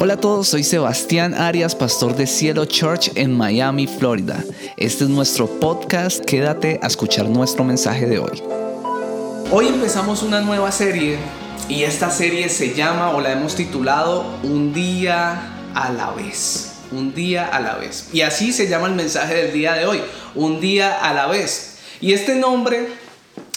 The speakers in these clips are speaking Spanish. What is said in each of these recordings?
Hola a todos, soy Sebastián Arias, pastor de Cielo Church en Miami, Florida. Este es nuestro podcast, quédate a escuchar nuestro mensaje de hoy. Hoy empezamos una nueva serie y esta serie se llama o la hemos titulado Un día a la vez. Un día a la vez. Y así se llama el mensaje del día de hoy, Un día a la vez. Y este nombre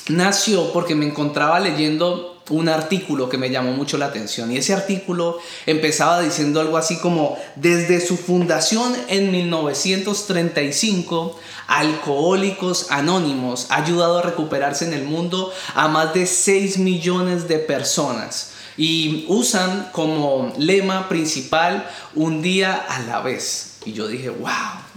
nació porque me encontraba leyendo un artículo que me llamó mucho la atención. Y ese artículo empezaba diciendo algo así como desde su fundación en 1935 Alcohólicos Anónimos ha ayudado a recuperarse en el mundo a más de 6 millones de personas y usan como lema principal un día a la vez y yo dije wow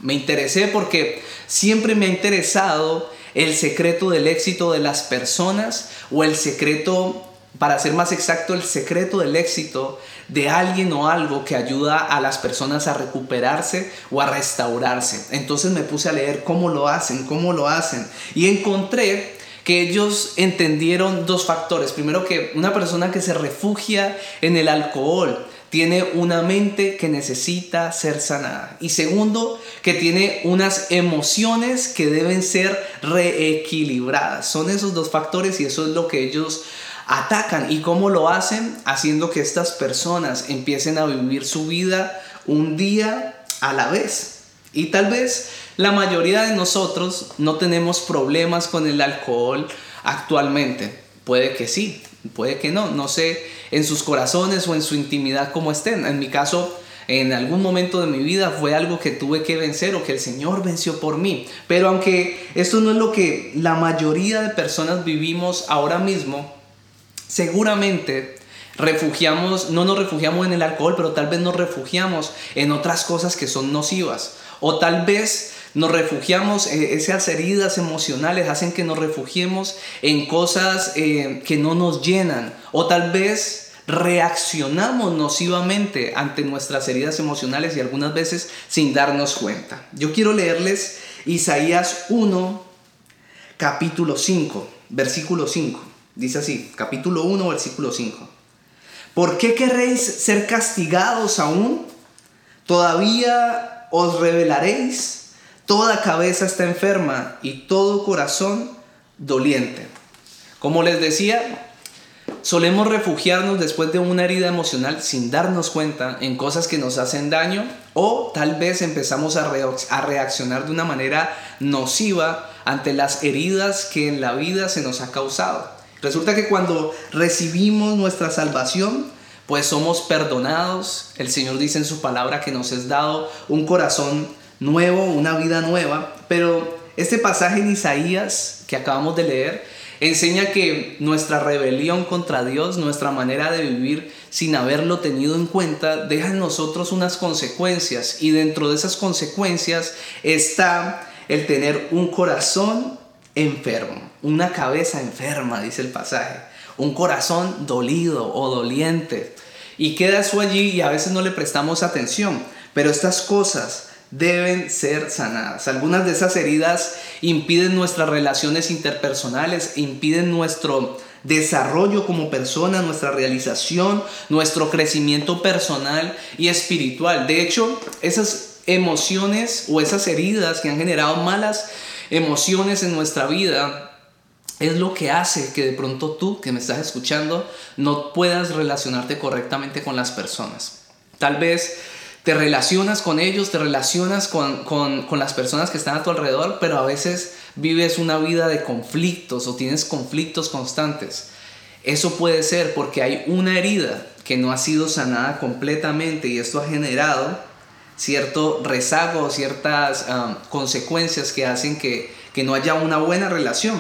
me interesé porque siempre me ha interesado el secreto del éxito de las personas o el secreto para ser más exacto, el secreto del éxito de alguien o algo que ayuda a las personas a recuperarse o a restaurarse. Entonces me puse a leer cómo lo hacen, cómo lo hacen. Y encontré que ellos entendieron dos factores. Primero que una persona que se refugia en el alcohol tiene una mente que necesita ser sanada. Y segundo, que tiene unas emociones que deben ser reequilibradas. Son esos dos factores y eso es lo que ellos atacan. ¿Y cómo lo hacen? Haciendo que estas personas empiecen a vivir su vida un día a la vez. Y tal vez la mayoría de nosotros no tenemos problemas con el alcohol actualmente. Puede que sí, puede que no. No sé en sus corazones o en su intimidad cómo estén. En mi caso, en algún momento de mi vida fue algo que tuve que vencer o que el Señor venció por mí. Pero aunque esto no es lo que la mayoría de personas vivimos ahora mismo, seguramente refugiamos, no nos refugiamos en el alcohol, pero tal vez nos refugiamos en otras cosas que son nocivas. O tal vez nos refugiamos, en esas heridas emocionales hacen que nos refugiemos en cosas eh, que no nos llenan. O tal vez reaccionamos nocivamente ante nuestras heridas emocionales y algunas veces sin darnos cuenta. Yo quiero leerles Isaías 1, capítulo 5, versículo 5. Dice así, capítulo 1, versículo 5. ¿Por qué querréis ser castigados aún? ¿Todavía os revelaréis? Toda cabeza está enferma y todo corazón doliente. Como les decía, solemos refugiarnos después de una herida emocional sin darnos cuenta en cosas que nos hacen daño o tal vez empezamos a, reaccionar de una manera nociva ante las heridas que en la vida se nos ha causado. Resulta que cuando recibimos nuestra salvación, pues somos perdonados. El Señor dice en su palabra que nos es dado un corazón nuevo, una vida nueva. Pero este pasaje en Isaías que acabamos de leer enseña que nuestra rebelión contra Dios, nuestra manera de vivir sin haberlo tenido en cuenta, deja en nosotros unas consecuencias. Y dentro de esas consecuencias está el tener un corazón enfermo, una cabeza enferma, dice el pasaje, un corazón dolido o doliente. Y queda eso allí y a veces no le prestamos atención, pero estas cosas deben ser sanadas. Algunas de esas heridas impiden nuestras relaciones interpersonales, impiden nuestro desarrollo como persona, nuestra realización, nuestro crecimiento personal y espiritual. De hecho, esas emociones o esas heridas que han generado malas emociones en nuestra vida es lo que hace que de pronto tú que me estás escuchando no puedas relacionarte correctamente con las personas. Tal vez te relacionas con ellos, te relacionas con, con, las personas que están a tu alrededor, pero a veces vives una vida de conflictos o tienes conflictos constantes. Eso puede ser porque hay una herida que no ha sido sanada completamente y esto ha generado cierto rezago, ciertas consecuencias que hacen que, que no haya una buena relación.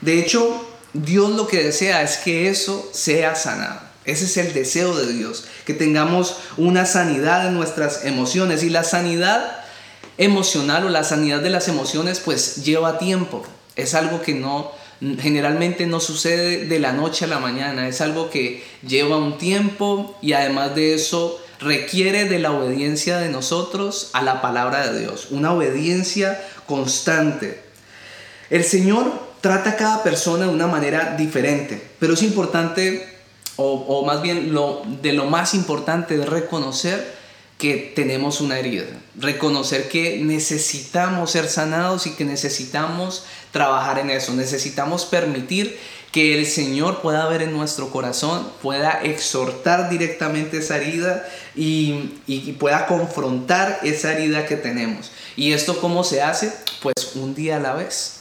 De hecho, Dios lo que desea es que eso sea sanado. Ese es el deseo de Dios, que tengamos una sanidad en nuestras emociones. Y la sanidad emocional o la sanidad de las emociones pues lleva tiempo. Es algo que no generalmente no sucede de la noche a la mañana, es algo que lleva un tiempo y además de eso requiere de la obediencia de nosotros a la palabra de Dios, una obediencia constante. El Señor trata a cada persona de una manera diferente, pero es importante o, más bien de lo más importante es reconocer que tenemos una herida, reconocer que necesitamos ser sanados y que necesitamos trabajar en eso, necesitamos permitir que el Señor pueda ver en nuestro corazón, pueda exhortar directamente esa herida y, y, pueda confrontar esa herida que tenemos. ¿Y esto cómo se hace? Pues un día a la vez,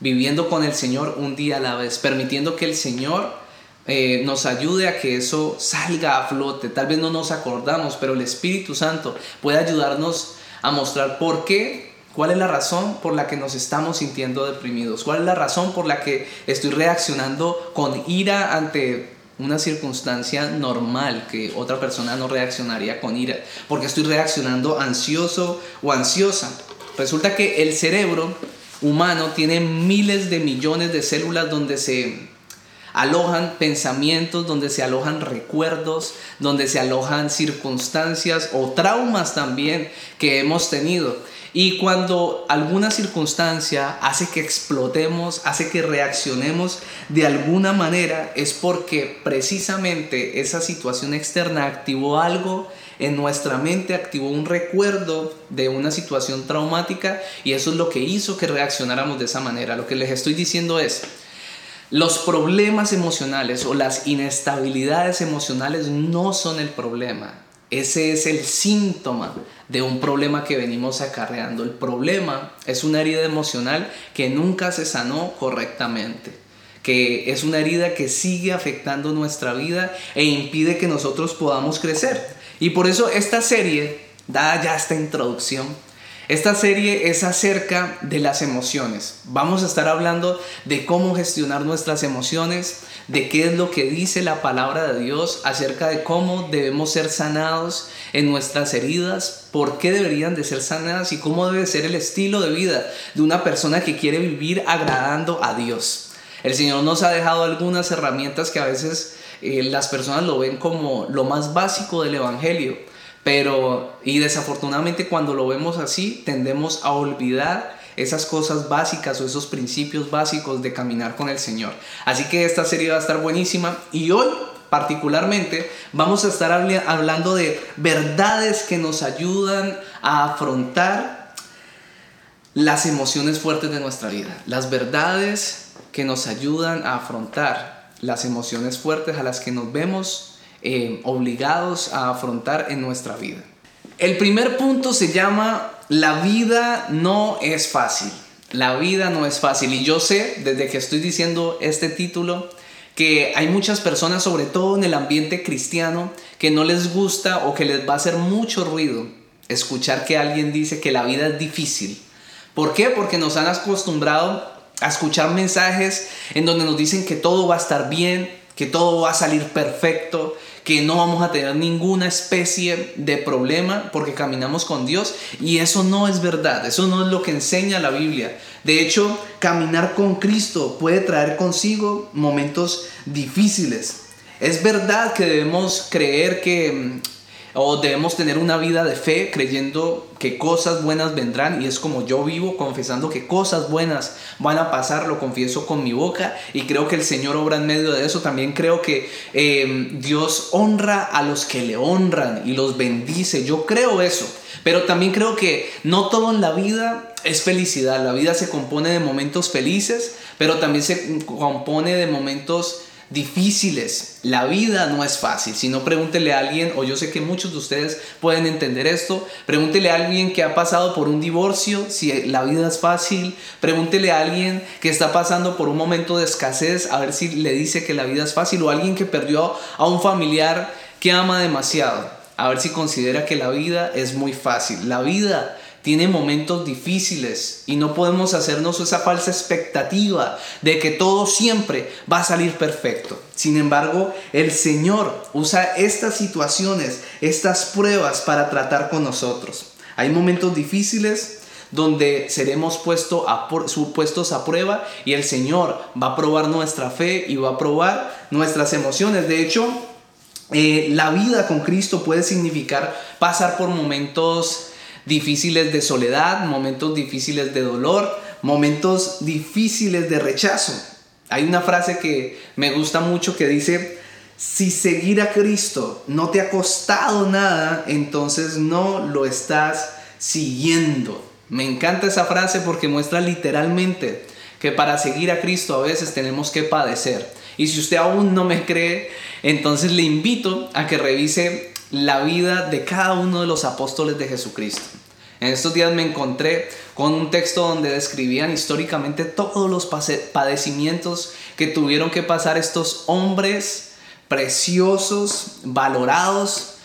viviendo con el Señor un día a la vez, permitiendo que el Señor eh, nos ayude a que eso salga a flote. Tal vez no nos acordamos, pero el Espíritu Santo puede ayudarnos a mostrar por qué, cuál es la razón por la que nos estamos sintiendo deprimidos, cuál es la razón por la que estoy reaccionando con ira ante una circunstancia normal que otra persona no reaccionaría con ira, porque estoy reaccionando ansioso o ansiosa. Resulta que el cerebro humano tiene miles de millones de células donde se alojan pensamientos, donde se alojan recuerdos, donde se alojan circunstancias o traumas también que hemos tenido. Y cuando alguna circunstancia hace que explotemos, hace que reaccionemos de alguna manera, es porque precisamente esa situación externa activó algo en nuestra mente, activó un recuerdo de una situación traumática y eso es lo que hizo que reaccionáramos de esa manera. Lo que les estoy diciendo es, los problemas emocionales o las inestabilidades emocionales no son el problema. Ese es el síntoma de un problema que venimos acarreando. El problema es una herida emocional que nunca se sanó correctamente, que es una herida que sigue afectando nuestra vida e impide que nosotros podamos crecer. Y por eso esta serie, da ya esta introducción, esta serie es acerca de las emociones. Vamos a estar hablando de cómo gestionar nuestras emociones, de qué es lo que dice la palabra de Dios acerca de cómo debemos ser sanados en nuestras heridas, por qué deberían de ser sanadas y cómo debe ser el estilo de vida de una persona que quiere vivir agradando a Dios. El Señor nos ha dejado algunas herramientas que a veces eh, las personas lo ven como lo más básico del Evangelio pero, y desafortunadamente cuando lo vemos así, tendemos a olvidar esas cosas básicas o esos principios básicos de caminar con el Señor. Así que esta serie va a estar buenísima y hoy particularmente vamos a estar hablando de verdades que nos ayudan a afrontar las emociones fuertes de nuestra vida. Las verdades que nos ayudan a afrontar las emociones fuertes a las que nos vemos eh, obligados a afrontar en nuestra vida. El primer punto se llama la vida no es fácil. La vida no es fácil. Y yo sé, desde que estoy diciendo este título, que hay muchas personas, sobre todo en el ambiente cristiano, que no les gusta o que les va a hacer mucho ruido escuchar que alguien dice que la vida es difícil. ¿Por qué? Porque nos han acostumbrado a escuchar mensajes en donde nos dicen que todo va a estar bien, que todo va a salir perfecto, que no vamos a tener ninguna especie de problema porque caminamos con Dios y eso no es verdad, eso no es lo que enseña la Biblia. De hecho, caminar con Cristo puede traer consigo momentos difíciles. Es verdad que debemos creer que o debemos tener una vida de fe creyendo que cosas buenas vendrán y es como yo vivo confesando que cosas buenas van a pasar, lo confieso con mi boca y creo que el Señor obra en medio de eso. También creo que em, Dios honra a los que le honran y los bendice. Yo creo eso. Pero también creo que no todo en la vida es felicidad. La vida se compone de momentos felices, pero también se compone de momentos difíciles. La vida no es fácil. Si no, pregúntele a alguien, o yo sé que muchos de ustedes pueden entender esto, pregúntele a alguien que ha pasado por un divorcio, si la vida es fácil. Pregúntele a alguien que está pasando por un momento de escasez, a ver si le dice que la vida es fácil, o alguien que perdió a un familiar que ama demasiado, a ver si considera que la vida es muy fácil. La vida tiene momentos difíciles y no podemos hacernos esa falsa expectativa de que todo siempre va a salir perfecto. Sin embargo, el Señor usa estas situaciones, estas pruebas para tratar con nosotros. Hay momentos difíciles donde seremos puesto a, puestos a prueba y el Señor va a probar nuestra fe y va a probar nuestras emociones. De hecho, eh, la vida con Cristo puede significar pasar por momentos difíciles de soledad, momentos difíciles de dolor, momentos difíciles de rechazo. Hay una frase que me gusta mucho que dice, si seguir a Cristo no te ha costado nada, entonces no lo estás siguiendo. Me encanta esa frase porque muestra literalmente que para seguir a Cristo a veces tenemos que padecer. Y si usted aún no me cree, entonces le invito a que revise la vida de cada uno de los apóstoles de Jesucristo. En estos días me encontré con un texto donde describían históricamente todos los padecimientos que tuvieron que pasar estos hombres preciosos, valorados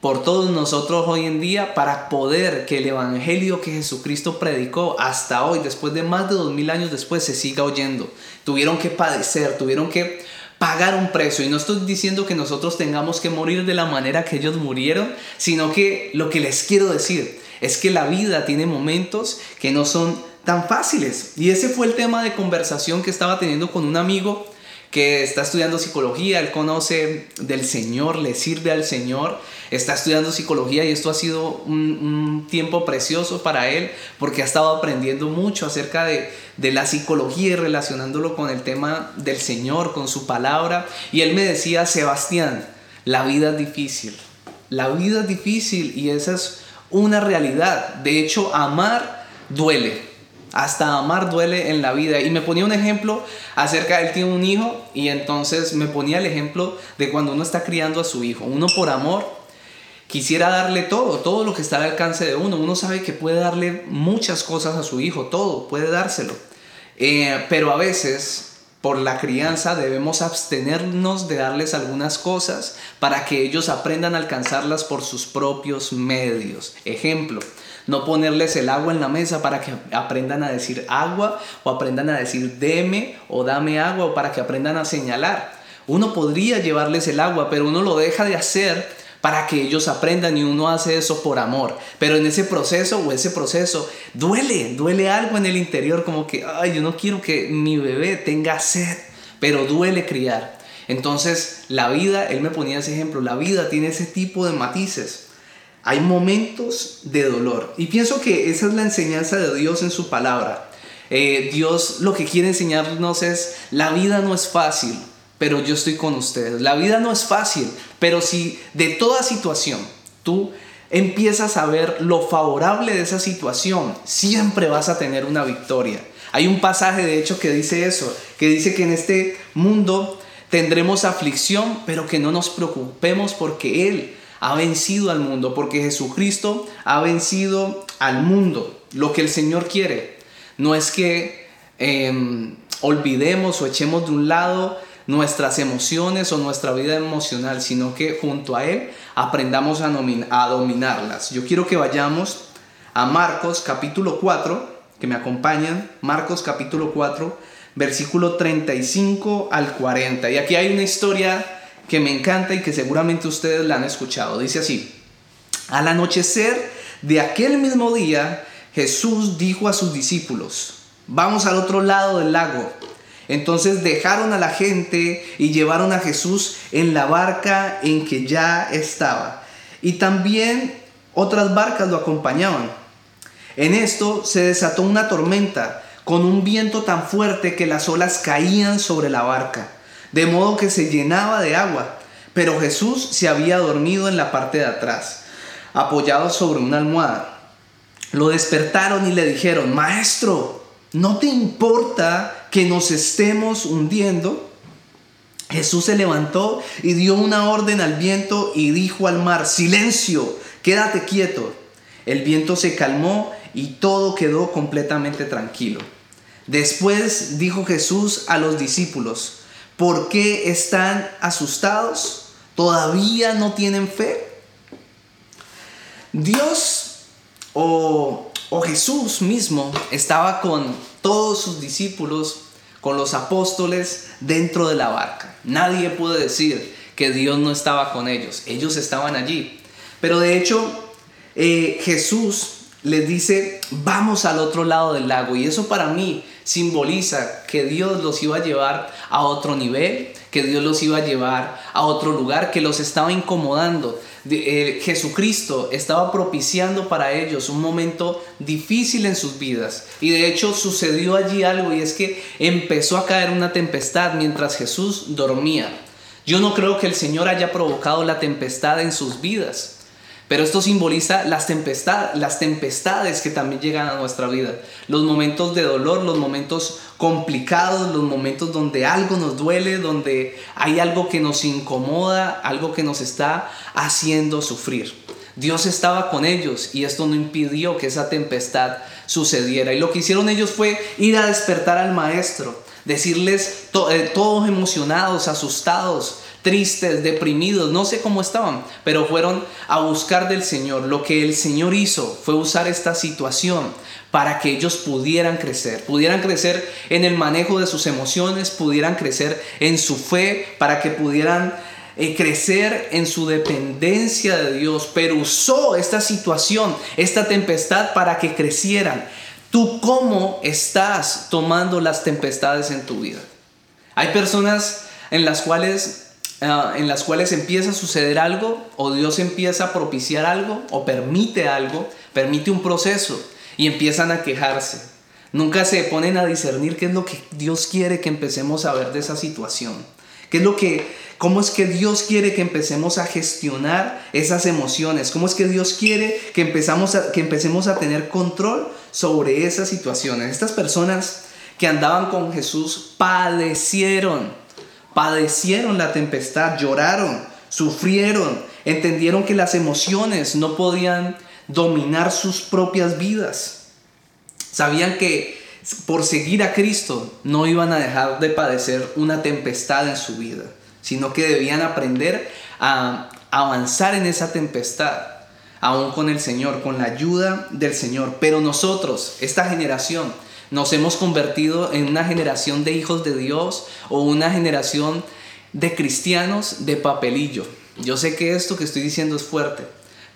por todos nosotros hoy en día para poder que el Evangelio que Jesucristo predicó hasta hoy, después de más de dos mil años después, se siga oyendo. Tuvieron que padecer, tuvieron que pagar un precio. Y no estoy diciendo que nosotros tengamos que morir de la manera que ellos murieron, sino que lo que les quiero decir es que la vida tiene momentos que no son tan fáciles. Y ese fue el tema de conversación que estaba teniendo con un amigo que está estudiando psicología, él conoce del Señor, le sirve al Señor, está estudiando psicología y esto ha sido un, tiempo precioso para él porque ha estado aprendiendo mucho acerca de, de la psicología y relacionándolo con el tema del Señor, con su palabra. Y él me decía, Sebastián, la vida es difícil, la vida es difícil y esa es una realidad. De hecho, amar duele. Hasta amar duele en la vida. Y me ponía un ejemplo acerca, él tiene un hijo y entonces me ponía el ejemplo de cuando uno está criando a su hijo. Uno por amor quisiera darle todo, todo lo que está al alcance de uno. Uno sabe que puede darle muchas cosas a su hijo, todo, puede dárselo. Eh, pero a veces por la crianza debemos abstenernos de darles algunas cosas para que ellos aprendan a alcanzarlas por sus propios medios. Ejemplo, no ponerles el agua en la mesa para que aprendan a decir agua o aprendan a decir deme o dame agua o para que aprendan a señalar. Uno podría llevarles el agua, pero uno lo deja de hacer para que ellos aprendan y uno hace eso por amor. Pero en ese proceso o ese proceso duele, duele algo en el interior como que, ay, yo no quiero que mi bebé tenga sed, pero duele criar. Entonces la vida, él me ponía ese ejemplo, la vida tiene ese tipo de matices. Hay momentos de dolor. Y pienso que esa es la enseñanza de Dios en su palabra. Eh, Dios lo que quiere enseñarnos es, la vida no es fácil, pero yo estoy con ustedes. La vida no es fácil, pero si de toda situación tú empiezas a ver lo favorable de esa situación, siempre vas a tener una victoria. Hay un pasaje de hecho que dice eso, que dice que en este mundo tendremos aflicción, pero que no nos preocupemos porque Él ha vencido al mundo, porque Jesucristo ha vencido al mundo. Lo que el Señor quiere no es que em, olvidemos o echemos de un lado nuestras emociones o nuestra vida emocional, sino que junto a Él aprendamos a, a dominarlas. Yo quiero que vayamos a Marcos capítulo 4, que me acompañan, Marcos capítulo 4, versículo 35 al 40. Y aquí hay una historia que me encanta y que seguramente ustedes la han escuchado. Dice así, al anochecer de aquel mismo día, Jesús dijo a sus discípulos, vamos al otro lado del lago. Entonces dejaron a la gente y llevaron a Jesús en la barca en que ya estaba. Y también otras barcas lo acompañaban. En esto se desató una tormenta con un viento tan fuerte que las olas caían sobre la barca, de modo que se llenaba de agua. Pero Jesús se había dormido en la parte de atrás, apoyado sobre una almohada. Lo despertaron y le dijeron, Maestro, ¿No te importa que nos estemos hundiendo? Jesús se levantó y dio una orden al viento y dijo al mar, silencio, quédate quieto. El viento se calmó y todo quedó completamente tranquilo. Después dijo Jesús a los discípulos, ¿por qué están asustados? ¿Todavía no tienen fe? Dios o o Jesús mismo estaba con todos sus discípulos, con los apóstoles dentro de la barca. Nadie puede decir que Dios no estaba con ellos. Ellos estaban allí. Pero de hecho, eh, Jesús les dice, vamos al otro lado del lago. Y eso para mí simboliza que Dios los iba a llevar a otro nivel, que Dios los iba a llevar a otro lugar, que los estaba incomodando. Eh, Jesucristo estaba propiciando para ellos un momento difícil en sus vidas. Y de hecho sucedió allí algo y es que empezó a caer una tempestad mientras Jesús dormía. Yo no creo que el Señor haya provocado la tempestad en sus vidas. Pero esto simboliza las, tempestades que también llegan a nuestra vida. Los momentos de dolor, los momentos complicados, los momentos donde algo nos duele, donde hay algo que nos incomoda, algo que nos está haciendo sufrir. Dios estaba con ellos y esto no impidió que esa tempestad sucediera. Y lo que hicieron ellos fue ir a despertar al maestro, decirles eh, todos emocionados, asustados, tristes, deprimidos, no sé cómo estaban, pero fueron a buscar del Señor. Lo que el Señor hizo fue usar esta situación para que ellos pudieran crecer, pudieran crecer en el manejo de sus emociones, pudieran crecer en su fe, para que pudieran eh, crecer en su dependencia de Dios, pero usó esta situación, esta tempestad para que crecieran. ¿Tú cómo estás tomando las tempestades en tu vida? Hay personas en las cuales Ah, en las cuales empieza a suceder algo o Dios empieza a propiciar algo o permite algo, permite un proceso y empiezan a quejarse. Nunca se ponen a discernir qué es lo que Dios quiere que empecemos a ver de esa situación. ¿Qué es lo que cómo es que Dios quiere que empecemos a gestionar esas emociones? ¿Cómo es que Dios quiere que empezamos que empecemos a tener control sobre esas situaciones? Estas personas que andaban con Jesús padecieron padecieron la tempestad, lloraron, sufrieron, entendieron que las emociones no podían dominar sus propias vidas. Sabían que por seguir a Cristo no iban a dejar de padecer una tempestad en su vida, sino que debían aprender a avanzar en esa tempestad, aún con el Señor, con la ayuda del Señor. Pero nosotros, esta generación, nos hemos convertido en una generación de hijos de Dios o una generación de cristianos de papelillo. Yo sé que esto que estoy diciendo es fuerte,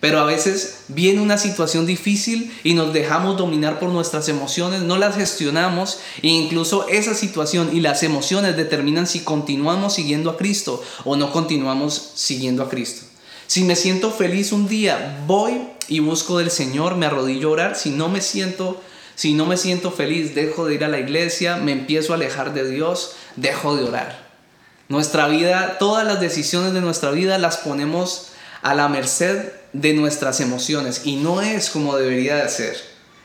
pero a veces viene una situación difícil y nos dejamos dominar por nuestras emociones, no las gestionamos e incluso esa situación y las emociones determinan si continuamos siguiendo a Cristo o no continuamos siguiendo a Cristo. Si me siento feliz un día, voy y busco del Señor, me arrodillo a orar. Si no me siento si no me siento feliz, dejo de ir a la iglesia, me empiezo a alejar de Dios, dejo de orar. Nuestra vida, todas las decisiones de nuestra vida las ponemos a la merced de nuestras emociones y no es como debería de ser.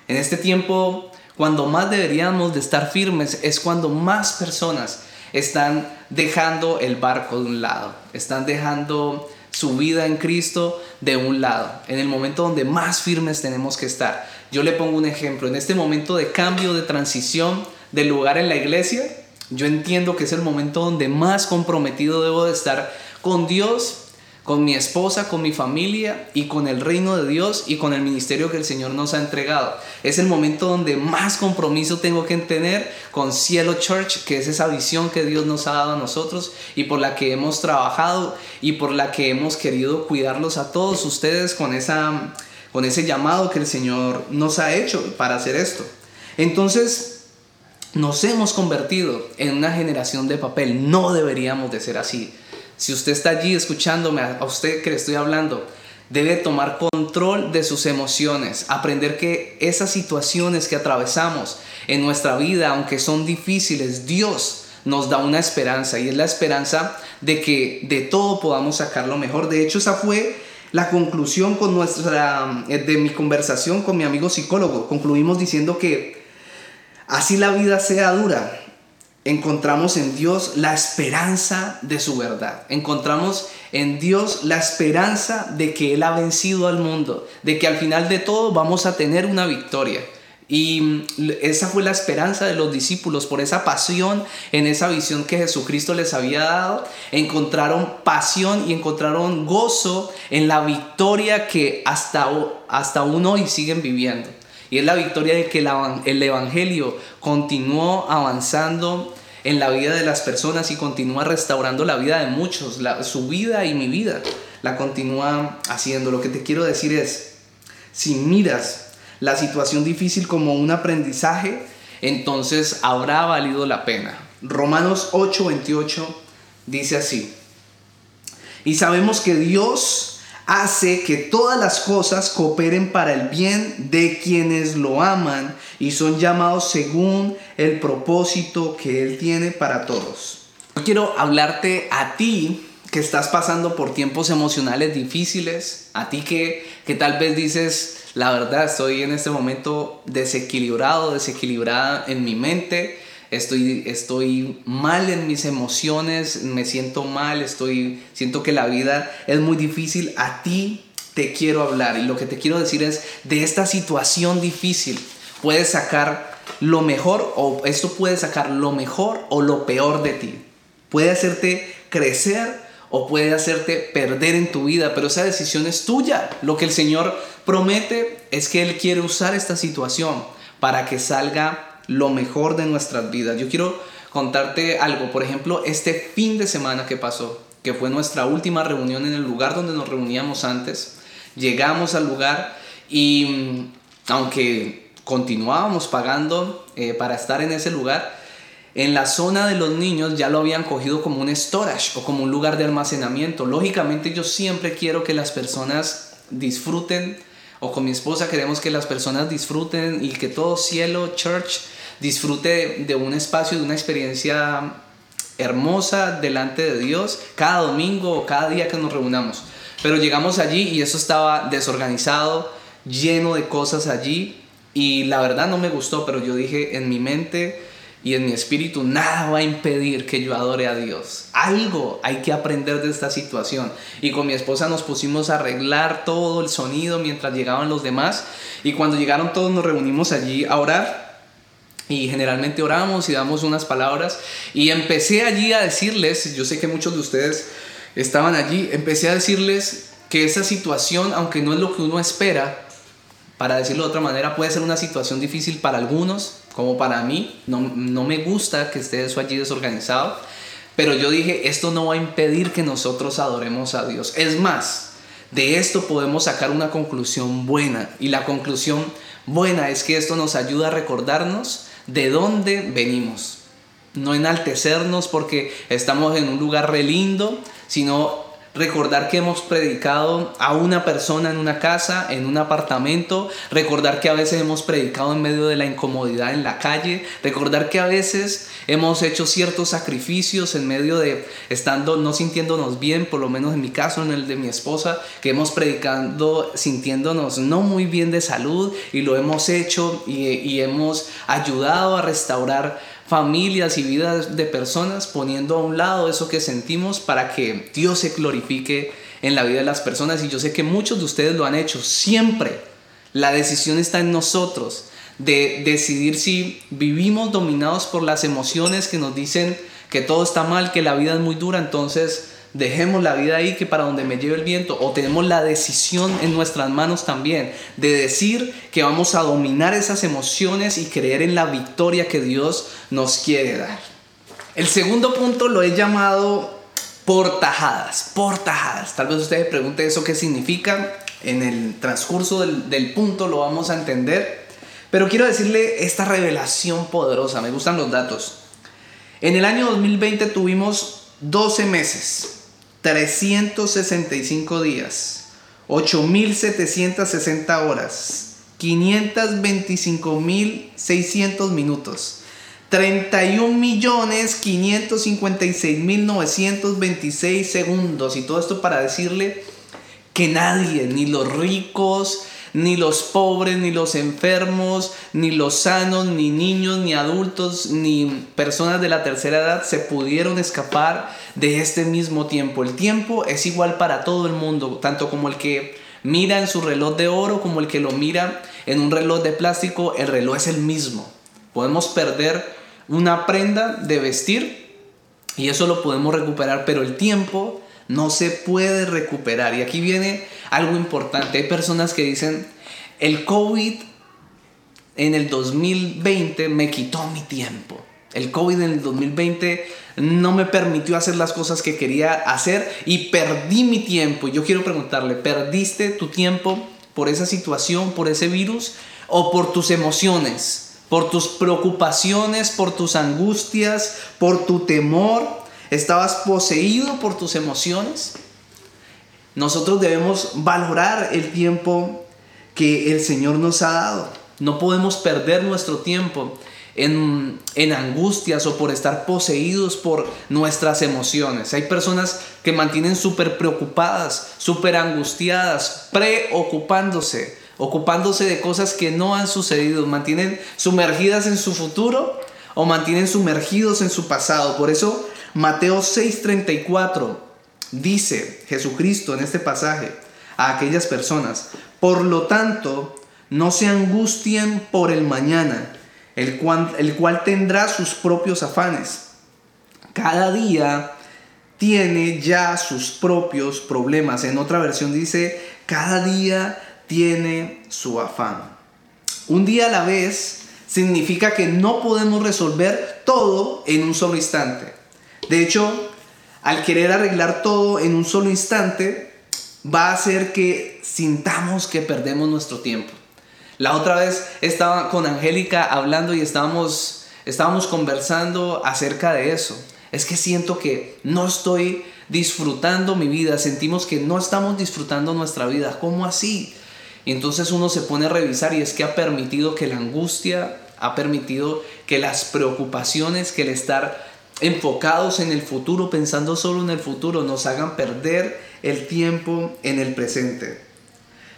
En este tiempo, cuando más deberíamos de estar firmes es cuando más personas están dejando el barco de un lado, están dejando su vida en Cristo de un lado, en el momento donde más firmes tenemos que estar. Yo le pongo un ejemplo, en este momento de cambio, de transición del lugar en la iglesia, yo entiendo que es el momento donde más comprometido debo de estar con Dios con mi esposa, con mi familia y con el reino de Dios y con el ministerio que el Señor nos ha entregado. Es el momento donde más compromiso tengo que tener con Cielo Church, que es esa visión que Dios nos ha dado a nosotros y por la que hemos trabajado y por la que hemos querido cuidarlos a todos ustedes con, esa, con ese llamado que el Señor nos ha hecho para hacer esto. Entonces, nos hemos convertido en una generación de papel. No deberíamos de ser así. Si usted está allí escuchándome, a usted que le estoy hablando, debe tomar control de sus emociones, aprender que esas situaciones que atravesamos en nuestra vida, aunque son difíciles, Dios nos da una esperanza y es la esperanza de que de todo podamos sacar lo mejor. De hecho, esa fue la conclusión con nuestra, eh, de mi conversación con mi amigo psicólogo. Concluimos diciendo que así la vida sea dura, encontramos en Dios la esperanza de su verdad. Encontramos en Dios la esperanza de que Él ha vencido al mundo, de que al final de todo vamos a tener una victoria. Y esa fue la esperanza de los discípulos por esa pasión en esa visión que Jesucristo les había dado. Encontraron pasión y encontraron gozo en la victoria que hasta, hasta aún hoy siguen viviendo. Y es la victoria de que el Evangelio continuó avanzando en la vida de las personas y continúa restaurando la vida de muchos, su vida y mi vida. La continúa haciendo. Lo que te quiero decir es, si miras la situación difícil como un aprendizaje, entonces habrá valido la pena. Romanos 8:28 dice así. Y sabemos que Dios hace que todas las cosas cooperen para el bien de quienes lo aman y son llamados según el propósito que Él tiene para todos. quiero hablarte a ti que estás pasando por tiempos emocionales difíciles, a ti que, que tal vez dices, la verdad, estoy en este momento desequilibrado, desequilibrada en mi mente, estoy, estoy mal en mis emociones, me siento mal, estoy, siento que la vida es muy difícil, a ti te quiero hablar y lo que te quiero decir es, de esta situación difícil, puedes sacar lo mejor o esto puede sacar lo mejor o lo peor de ti. Puede hacerte crecer o puede hacerte perder en tu vida, pero esa decisión es tuya. Lo que el Señor promete es que Él quiere usar esta situación para que salga lo mejor de nuestras vidas. Yo quiero contarte algo, por ejemplo, este fin de semana que pasó, que fue nuestra última reunión en el lugar donde nos reuníamos antes, llegamos al lugar y mm, aunque continuábamos pagando eh, para estar en ese lugar, en la zona de los niños ya lo habían cogido como un storage o como un lugar de almacenamiento. Lógicamente yo siempre quiero que las personas disfruten, o con mi esposa queremos que las personas disfruten y que todo cielo, church, disfrute de un espacio, de una experiencia hermosa delante de Dios cada domingo o cada día que nos reunamos. Pero llegamos allí y eso estaba desorganizado, lleno de cosas allí y la verdad no me gustó, pero yo dije en mi mente, y en mi espíritu nada va a impedir que yo adore a Dios. Algo hay que aprender de esta situación. Y con mi esposa nos pusimos a arreglar todo el sonido mientras llegaban los demás. Y cuando llegaron todos nos reunimos allí a orar. Y generalmente oramos y damos unas palabras. Y empecé allí a decirles, yo sé que muchos de ustedes estaban allí, empecé a decirles que esa situación, aunque no es lo que uno espera, para decirlo de otra manera, puede ser una situación difícil para algunos, como para mí. No, no me gusta que esté eso allí desorganizado. Pero yo dije, esto no va a impedir que nosotros adoremos a Dios. Es más, de esto podemos sacar una conclusión buena. Y la conclusión buena es que esto nos ayuda a recordarnos de dónde venimos. No enaltecernos porque estamos en un lugar re lindo, sino recordar que hemos predicado a una persona en una casa, en un apartamento, recordar que a veces hemos predicado en medio de la incomodidad en la calle, recordar que a veces hemos hecho ciertos sacrificios en medio de estando no sintiéndonos bien, por lo menos en mi caso, en el de mi esposa, que hemos predicado sintiéndonos no muy bien de salud y lo hemos hecho y, y hemos ayudado a restaurar familias y vidas de personas, poniendo a un lado eso que sentimos para que Dios se glorifique en la vida de las personas. Y yo sé que muchos de ustedes lo han hecho. Siempre la decisión está en nosotros de decidir si vivimos dominados por las emociones que nos dicen que todo está mal, que la vida es muy dura, entonces dejemos la vida ahí que para donde me lleve el viento o tenemos la decisión en nuestras manos también de decir que vamos a dominar esas emociones y creer en la victoria que Dios nos quiere dar. El segundo punto lo he llamado portajadas, portajadas. Tal vez ustedes pregunten eso qué significa. En el transcurso del, del punto lo vamos a entender. Pero quiero decirle esta revelación poderosa. Me gustan los datos. En el año 2020 tuvimos 12 meses 365 días, 8.760 horas, 525.600 minutos, 31.556.926 segundos. Y todo esto para decirle que nadie, ni los ricos, ni los pobres, ni los enfermos, ni los sanos, ni niños, ni adultos, ni personas de la tercera edad se pudieron escapar de este mismo tiempo. El tiempo es igual para todo el mundo, tanto como el que mira en su reloj de oro como el que lo mira en un reloj de plástico, el reloj es el mismo. Podemos perder una prenda de vestir y eso lo podemos recuperar, pero el tiempo no se puede recuperar. Y aquí viene algo importante. Hay personas que dicen, el COVID en el 2020 me quitó mi tiempo. El COVID en el 2020 no me permitió hacer las cosas que quería hacer y perdí mi tiempo. Yo quiero preguntarle, ¿perdiste tu tiempo por esa situación, por ese virus o por tus emociones, por tus preocupaciones, por tus angustias, por tu temor? ¿Estabas poseído por tus emociones? Nosotros debemos valorar el tiempo que el Señor nos ha dado. No podemos perder nuestro tiempo en, en, angustias o por estar poseídos por nuestras emociones. Hay personas que mantienen súper preocupadas, súper angustiadas, preocupándose, ocupándose de cosas que no han sucedido, mantienen sumergidas en su futuro o mantienen sumergidos en su pasado. Por eso Mateo 6:34 dice Jesucristo en este pasaje a aquellas personas, por lo tanto, no se angustien por el mañana, el cual, el cual tendrá sus propios afanes. Cada día tiene ya sus propios problemas. En otra versión dice, cada día tiene su afán. Un día a la vez significa que no podemos resolver todo en un solo instante. De hecho, al querer arreglar todo en un solo instante, va a hacer que sintamos que perdemos nuestro tiempo. La otra vez estaba con Angélica hablando y estábamos, estábamos conversando acerca de eso. Es que siento que no estoy disfrutando mi vida, sentimos que no estamos disfrutando nuestra vida. ¿Cómo así? Y entonces uno se pone a revisar y es que ha permitido que la angustia, ha permitido que las preocupaciones, que el estar enfocados en el futuro, pensando solo en el futuro, nos hagan perder el tiempo en el presente.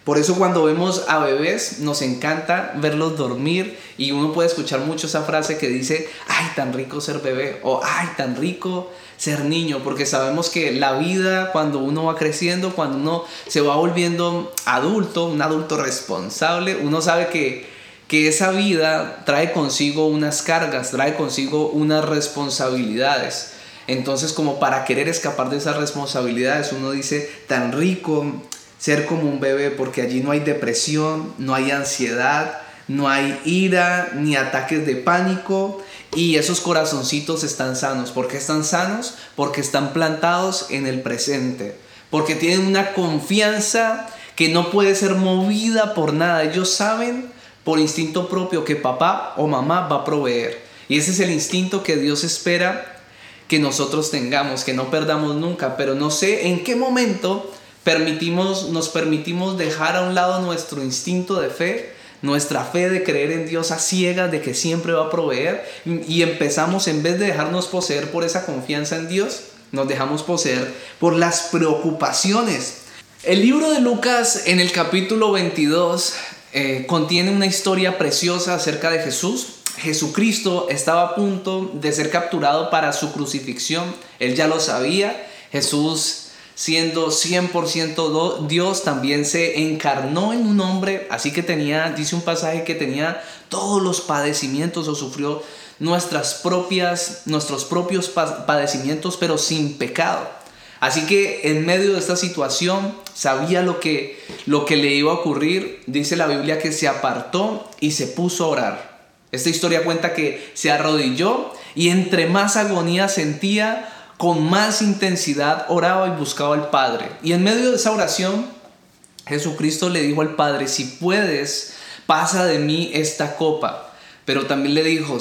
Por eso cuando vemos a bebés nos encanta verlos dormir y uno puede escuchar mucho esa frase que dice, ay, tan rico ser bebé o ay, tan rico ser niño, porque sabemos que la vida cuando uno va creciendo, cuando uno se va volviendo adulto, un adulto responsable, uno sabe que que esa vida trae consigo unas cargas, trae consigo unas responsabilidades. Entonces, como para querer escapar de esas responsabilidades, uno dice, tan rico ser como un bebé, porque allí no hay depresión, no hay ansiedad, no hay ira, ni ataques de pánico, y esos corazoncitos están sanos. ¿Por qué están sanos? Porque están plantados en el presente, porque tienen una confianza que no puede ser movida por nada. Ellos saben por instinto propio que papá o mamá va a proveer. Y ese es el instinto que Dios espera que nosotros tengamos, que no perdamos nunca. Pero no sé en qué momento permitimos, nos permitimos dejar a un lado nuestro instinto de fe, nuestra fe de creer en Dios a ciegas, de que siempre va a proveer. Y empezamos, en vez de dejarnos poseer por esa confianza en Dios, nos dejamos poseer por las preocupaciones. El libro de Lucas en el capítulo 22 eh, contiene una historia preciosa acerca de Jesús. Jesucristo estaba a punto de ser capturado para su crucifixión. Él ya lo sabía. Jesús, siendo 100% Dios, también se encarnó en un hombre. Así que tenía, dice un pasaje que tenía todos los padecimientos o sufrió nuestras propias, nuestros propios padecimientos, pero sin pecado. Así que en medio de esta situación sabía lo que, lo que le iba a ocurrir. Dice la Biblia que se apartó y se puso a orar. Esta historia cuenta que se arrodilló y entre más agonía sentía, con más intensidad oraba y buscaba al Padre. Y en medio de esa oración, Jesucristo le dijo al Padre, si puedes, pasa de mí esta copa. Pero también le dijo,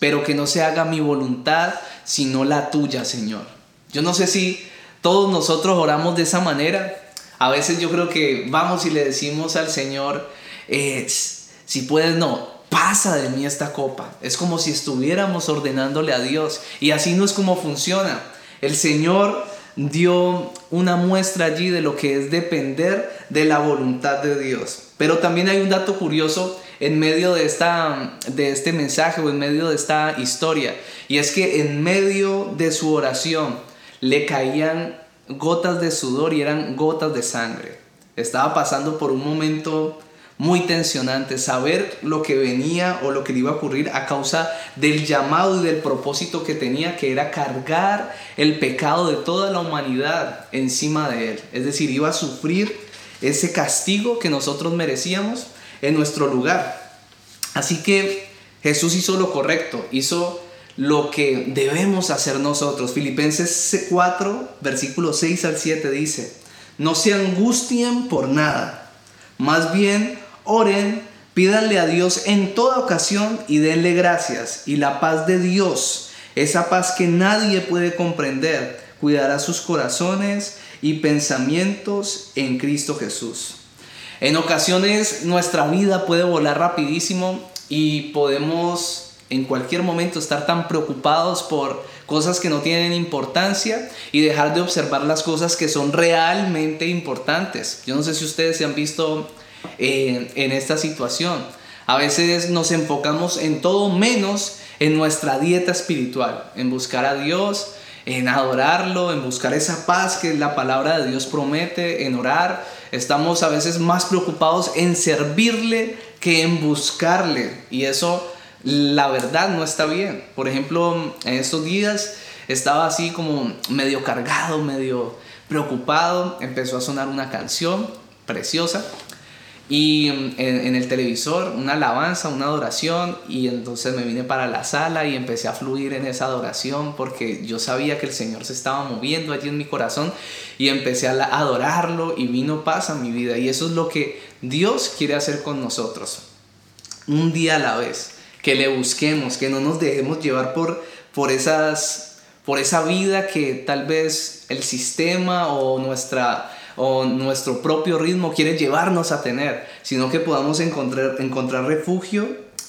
pero que no se haga mi voluntad, sino la tuya, Señor. Yo no sé si todos nosotros oramos de esa manera. A veces yo creo que vamos y le decimos al Señor, eh, si puedes, no, pasa de mí esta copa. Es como si estuviéramos ordenándole a Dios. Y así no es como funciona. El Señor dio una muestra allí de lo que es depender de la voluntad de Dios. Pero también hay un dato curioso en medio de, esta, de este mensaje o en medio de esta historia. Y es que en medio de su oración, le caían gotas de sudor y eran gotas de sangre. Estaba pasando por un momento muy tensionante, saber lo que venía o lo que le iba a ocurrir a causa del llamado y del propósito que tenía, que era cargar el pecado de toda la humanidad encima de él. Es decir, iba a sufrir ese castigo que nosotros merecíamos en nuestro lugar. Así que Jesús hizo lo correcto, hizo lo que debemos hacer nosotros. Filipenses 4, versículo 6 al 7 dice, no se angustien por nada, más bien oren, pídanle a Dios en toda ocasión y denle gracias. Y la paz de Dios, esa paz que nadie puede comprender, cuidará sus corazones y pensamientos en Cristo Jesús. En ocasiones nuestra vida puede volar rapidísimo y podemos en cualquier momento estar tan preocupados por cosas que no tienen importancia y dejar de observar las cosas que son realmente importantes. Yo no sé si ustedes se han visto eh, en esta situación. A veces nos enfocamos en todo menos en nuestra dieta espiritual, en buscar a Dios, en adorarlo, en buscar esa paz que la palabra de Dios promete, en orar. Estamos a veces más preocupados en servirle que en buscarle. Y eso la verdad no está bien. Por ejemplo, en estos días estaba así como medio cargado, medio preocupado. Empezó a sonar una canción preciosa y en, el televisor una alabanza, una adoración y entonces me vine para la sala y empecé a fluir en esa adoración porque yo sabía que el Señor se estaba moviendo allí en mi corazón y empecé a adorarlo y vino paz a mi vida y eso es lo que Dios quiere hacer con nosotros, un día a la vez que le busquemos, que no nos dejemos llevar por, por, esas, por esa vida que tal vez el sistema o, nuestra, o nuestro propio ritmo quiere llevarnos a tener, sino que podamos encontrar, encontrar refugio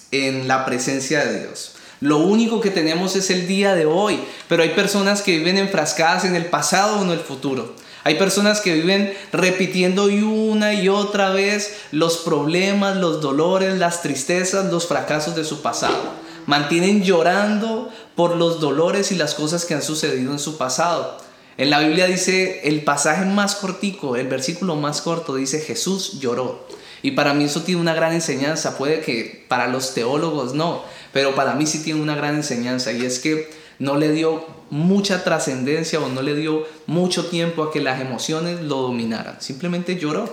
en la presencia de Dios. Lo único que tenemos es el día de hoy, pero hay personas que viven enfrascadas en el pasado o en el futuro. Hay personas que viven repitiendo una y otra vez los problemas, los dolores, las tristezas, los fracasos de su pasado. Mantienen llorando por los dolores y las cosas que han sucedido en su pasado. En la Biblia dice el pasaje más cortico, el versículo más corto dice Jesús lloró. Y para mí eso tiene una gran enseñanza. Puede que para los teólogos no, pero para mí sí tiene una gran enseñanza. Y es que no le dio mucha trascendencia o no le dio mucho tiempo a que las emociones lo dominaran. Simplemente lloró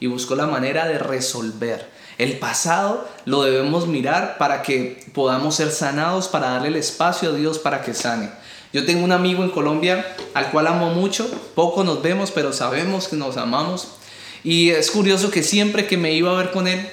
y buscó la manera de resolver. El pasado lo debemos mirar para que podamos ser sanados, para darle el espacio a Dios para que sane. Yo tengo un amigo en Colombia al cual amo mucho, poco nos vemos, pero sabemos que nos amamos. Y es curioso que siempre que me iba a ver con él,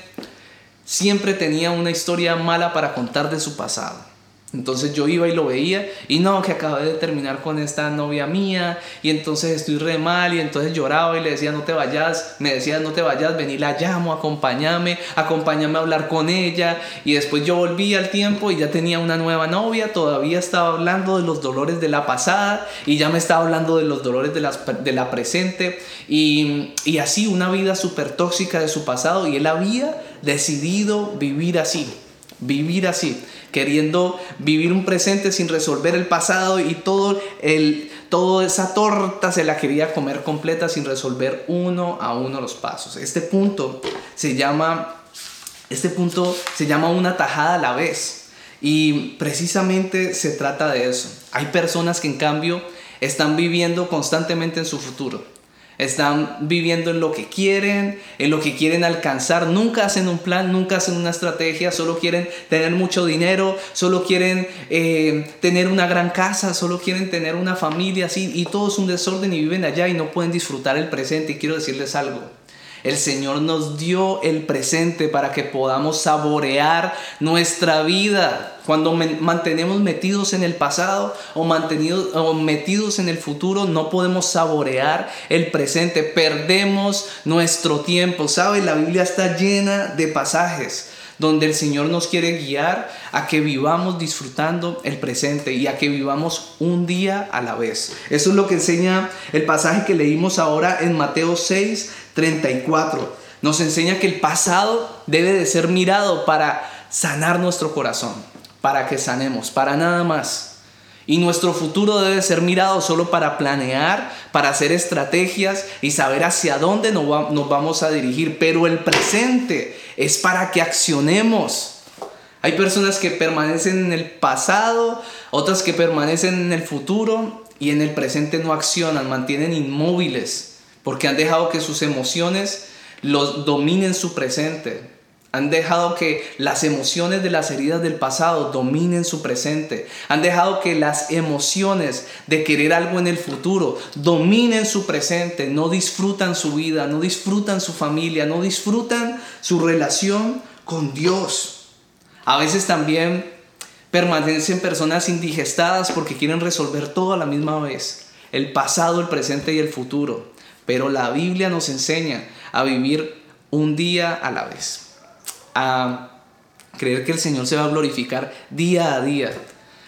siempre tenía una historia mala para contar de su pasado. Entonces yo iba y lo veía y no, que acabé de terminar con esta novia mía y entonces estoy re mal y entonces lloraba y le decía no te vayas, me decía no te vayas, vení la llamo, acompáñame, acompáñame a hablar con ella y después yo volví al tiempo y ya tenía una nueva novia, todavía estaba hablando de los dolores de la pasada y ya me estaba hablando de los dolores de la, de la presente. Y, y así una vida súper tóxica de su pasado y él había decidido vivir así, vivir así queriendo vivir un presente sin resolver el pasado y todo el, toda esa torta se la quería comer completa sin resolver uno a uno los pasos. Este punto se llama, este punto se llama una tajada a la vez y precisamente se trata de eso. Hay personas que en cambio están viviendo constantemente en su futuro están viviendo en lo que quieren, en lo que quieren alcanzar. Nunca hacen un plan, nunca hacen una estrategia. Solo quieren tener mucho dinero, solo quieren eh, tener una gran casa, solo quieren tener una familia así. Y todo es un desorden y viven allá y no pueden disfrutar el presente. Y quiero decirles algo. El Señor nos dio el presente para que podamos saborear nuestra vida. Cuando mantenemos metidos en el pasado o, metidos en el futuro, no podemos saborear el presente. Perdemos nuestro tiempo. ¿Sabe? La Biblia está llena de pasajes donde el Señor nos quiere guiar a que vivamos disfrutando el presente y a que vivamos un día a la vez. Eso es lo que enseña el pasaje que leímos ahora en Mateo 6, 34. Nos enseña que el pasado debe de ser mirado para sanar nuestro corazón, para que sanemos, para nada más. Y nuestro futuro debe ser mirado solo para planear, para hacer estrategias y saber hacia dónde nos vamos a dirigir. Pero el presente es para que accionemos. Hay personas que permanecen en el pasado, otras que permanecen en el futuro y en el presente no accionan, mantienen inmóviles porque han dejado que sus emociones los dominen su presente. Han dejado que las emociones de las heridas del pasado dominen su presente. Han dejado que las emociones de querer algo en el futuro dominen su presente. No disfrutan su vida, no disfrutan su familia, no disfrutan su relación con Dios. A veces también permanecen personas indigestadas porque quieren resolver todo a la misma vez. El pasado, el presente y el futuro. Pero la Biblia nos enseña a vivir un día a la vez, a creer que el Señor se va a glorificar día a día,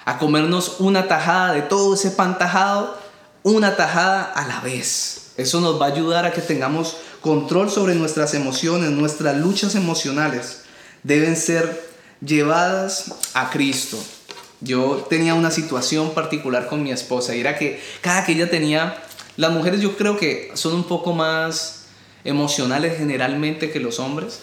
a comernos una tajada de todo ese pan tajado, una tajada a la vez. Eso nos va a ayudar a que tengamos control sobre nuestras emociones, nuestras luchas emocionales deben ser llevadas a Cristo. Yo tenía una situación particular con mi esposa y era que cada que ella tenía, las mujeres yo creo que son un poco más emocionales generalmente que los hombres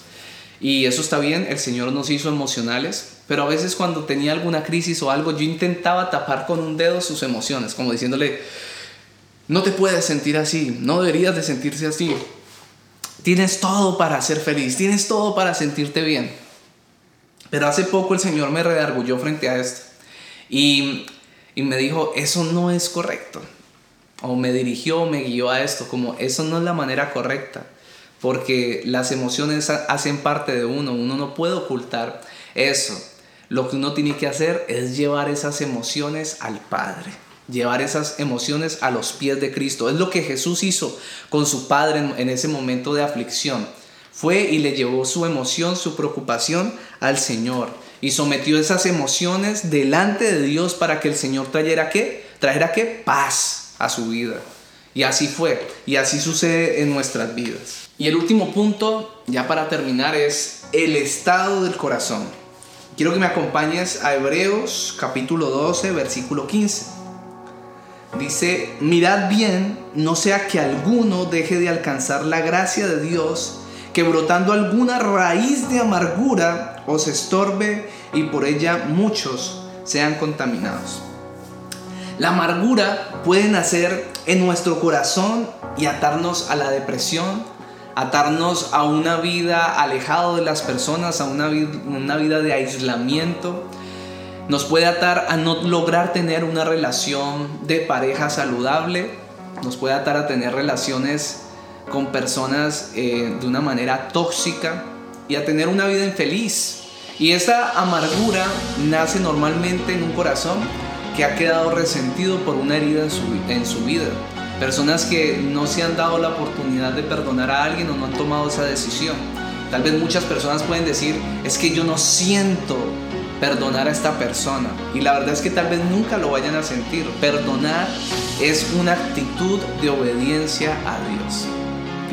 y eso está bien, el Señor nos hizo emocionales, pero a veces cuando tenía alguna crisis o algo yo intentaba tapar con un dedo sus emociones, como diciéndole, no te puedes sentir así, no deberías de sentirse así. Tienes todo para ser feliz, tienes todo para sentirte bien. Pero hace poco el Señor me redargulló frente a esto y, y me dijo, eso no es correcto. O me dirigió, me guió a esto, como eso no es la manera correcta. Porque las emociones hacen parte de uno, uno no puede ocultar eso. Lo que uno tiene que hacer es llevar esas emociones al Padre llevar esas emociones a los pies de Cristo. Es lo que Jesús hizo con su Padre en, ese momento de aflicción. Fue y le llevó su emoción, su preocupación al Señor y sometió esas emociones delante de Dios para que el Señor trajera qué? Trajera qué? Paz a su vida. Y así fue, y así sucede en nuestras vidas. Y el último punto, ya para terminar, es el estado del corazón. Quiero que me acompañes a Hebreos capítulo 12, versículo 15. Dice, mirad bien, no sea que alguno deje de alcanzar la gracia de Dios, que brotando alguna raíz de amargura os estorbe y por ella muchos sean contaminados. La amargura puede nacer en nuestro corazón y atarnos a la depresión, atarnos a una vida alejado de las personas, a una, una vida de aislamiento, nos puede atar a no lograr tener una relación de pareja saludable, nos puede atar a tener relaciones con personas eh, de una manera tóxica y a tener una vida infeliz. Y esa amargura nace normalmente en un corazón que ha quedado resentido por una herida en su, vida. Personas que no se han dado la oportunidad de perdonar a alguien o no han tomado esa decisión. Tal vez muchas personas pueden decir, es que yo no siento perdonar a esta persona. Y la verdad es que tal vez nunca lo vayan a sentir. Perdonar es una actitud de obediencia a Dios.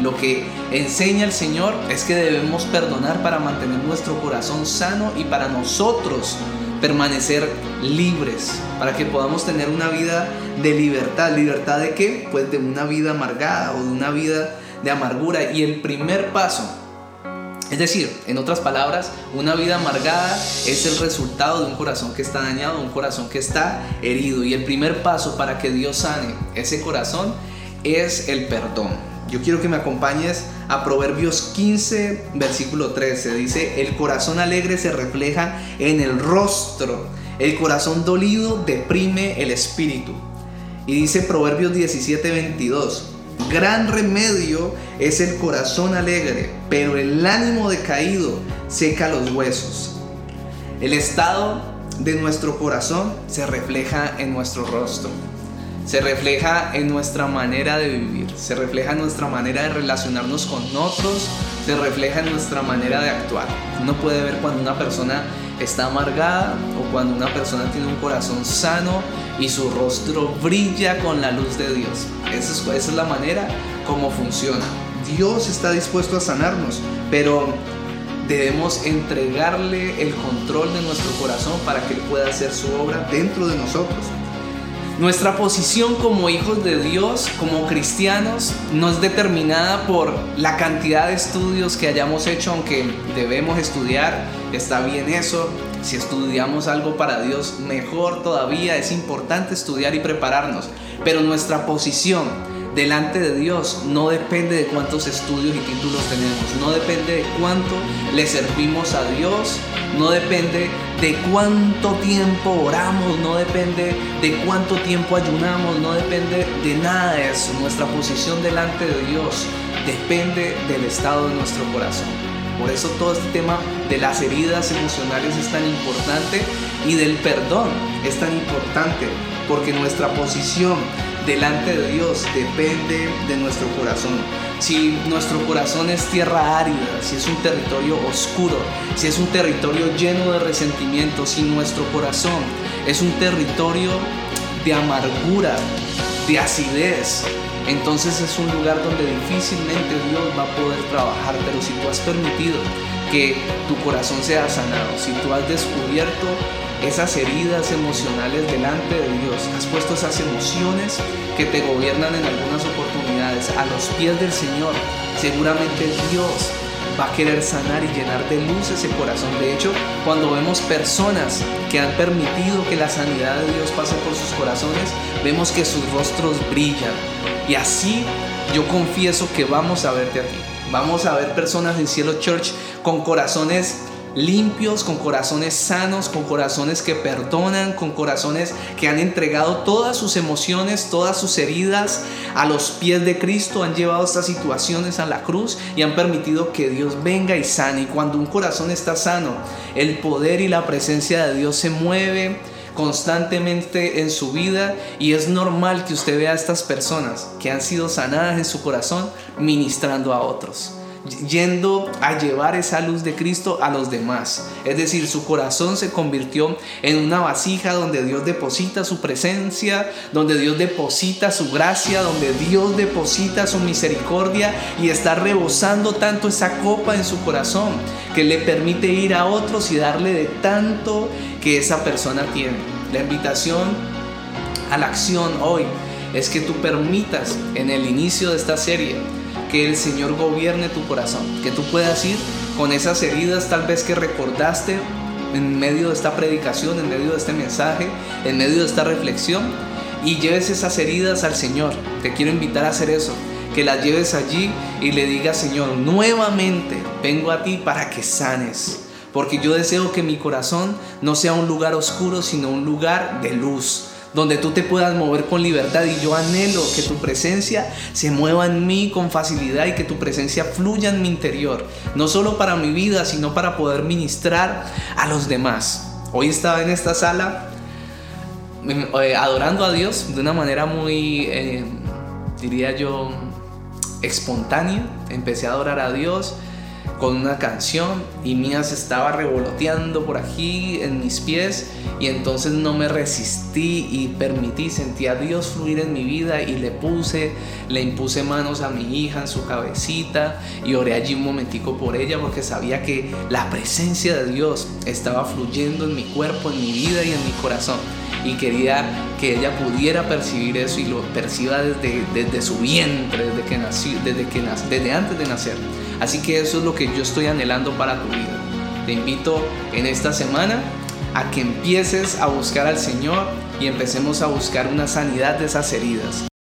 Lo que enseña el Señor es que debemos perdonar para mantener nuestro corazón sano y para nosotros permanecer libres, para que podamos tener una vida de libertad. ¿Libertad de qué? Pues de una vida amargada o de una vida de amargura. Y el primer paso es decir, en otras palabras, una vida amargada es el resultado de un corazón que está dañado, un corazón que está herido. Y el primer paso para que Dios sane ese corazón es el perdón. Yo quiero que me acompañes a Proverbios 15, versículo 13. Dice, el corazón alegre se refleja en el rostro, el corazón dolido deprime el espíritu. Y dice Proverbios 17, 22, Gran remedio es el corazón alegre, pero el ánimo decaído seca los huesos. El estado de nuestro corazón se refleja en nuestro rostro, se refleja en nuestra manera de vivir, se refleja en nuestra manera de relacionarnos con otros, se refleja en nuestra manera de actuar. Uno puede ver cuando una persona está amargada o cuando una persona tiene un corazón sano y su rostro brilla con la luz de Dios. Esa es, la manera como funciona. Dios está dispuesto a sanarnos, pero debemos entregarle el control de nuestro corazón para que Él pueda hacer su obra dentro de nosotros. Nuestra posición como hijos de Dios, como cristianos, no es determinada por la cantidad de estudios que hayamos hecho, aunque debemos estudiar, está bien eso. Si estudiamos algo para Dios, mejor todavía, es importante estudiar y prepararnos. Pero nuestra posición delante de Dios. No depende de cuántos estudios y títulos tenemos, no depende de cuánto le servimos a Dios, no depende de cuánto tiempo oramos, no depende de cuánto tiempo ayunamos, no depende de nada de eso. Nuestra posición delante de Dios depende del estado de nuestro corazón. Por eso todo este tema de las heridas emocionales es tan importante y del perdón es tan importante, porque nuestra posición delante de Dios depende de nuestro corazón. Si nuestro corazón es tierra árida, si es un territorio oscuro, si es un territorio lleno de resentimiento, si nuestro corazón es un territorio de amargura, de acidez, entonces es un lugar donde difícilmente Dios va a poder trabajar. Pero si tú has permitido que tu corazón sea sanado, si tú has descubierto esas heridas emocionales delante de Dios, has puesto esas emociones que te gobiernan en algunas oportunidades a los pies del Señor, seguramente Dios va a querer sanar y llenar de luz ese corazón. De hecho, cuando vemos personas que han permitido que la sanidad de Dios pase por sus corazones, vemos que sus rostros brillan. Y así yo confieso que vamos a verte a ti. Vamos a ver personas en Cielo Church con corazones limpios, con corazones sanos, con corazones que perdonan, con corazones que han entregado todas sus emociones, todas sus heridas a los pies de Cristo, han llevado estas situaciones a la cruz y han permitido que Dios venga y sane. Y cuando un corazón está sano, el poder y la presencia de Dios se mueve constantemente en su vida y es normal que usted vea a estas personas que han sido sanadas en su corazón ministrando a otros yendo a llevar esa luz de Cristo a los demás. Es decir, su corazón se convirtió en una vasija donde Dios deposita su presencia, donde Dios deposita su gracia, donde Dios deposita su misericordia y está rebosando tanto esa copa en su corazón que le permite ir a otros y darle de tanto que esa persona tiene. La invitación a la acción hoy es que tú permitas en el inicio de esta serie que el Señor gobierne tu corazón, que tú puedas ir con esas heridas tal vez que recordaste en medio de esta predicación, en medio de este mensaje, en medio de esta reflexión y lleves esas heridas al Señor. Te quiero invitar a hacer eso, que las lleves allí y le digas, Señor, nuevamente vengo a ti para que sanes. Porque yo deseo que mi corazón no sea un lugar oscuro, sino un lugar de luz donde tú te puedas mover con libertad y yo anhelo que tu presencia se mueva en mí con facilidad y que tu presencia fluya en mi interior, no solo para mi vida, sino para poder ministrar a los demás. Hoy estaba en esta sala eh, adorando a Dios de una manera muy, eh, diría yo, espontánea. Empecé a adorar a Dios con una canción y Mía se estaba revoloteando por aquí en mis pies y entonces no me resistí y permití, sentí a Dios fluir en mi vida y le puse, le impuse manos a mi hija en su cabecita y oré allí un momentico por ella porque sabía que la presencia de Dios estaba fluyendo en mi cuerpo, en mi vida y en mi corazón y quería que ella pudiera percibir eso y lo perciba desde, desde su vientre, desde que nació, desde que desde antes de nacer. Así que eso es lo que yo estoy anhelando para tu vida. Te invito en esta semana a que empieces a buscar al Señor y empecemos a buscar una sanidad de esas heridas.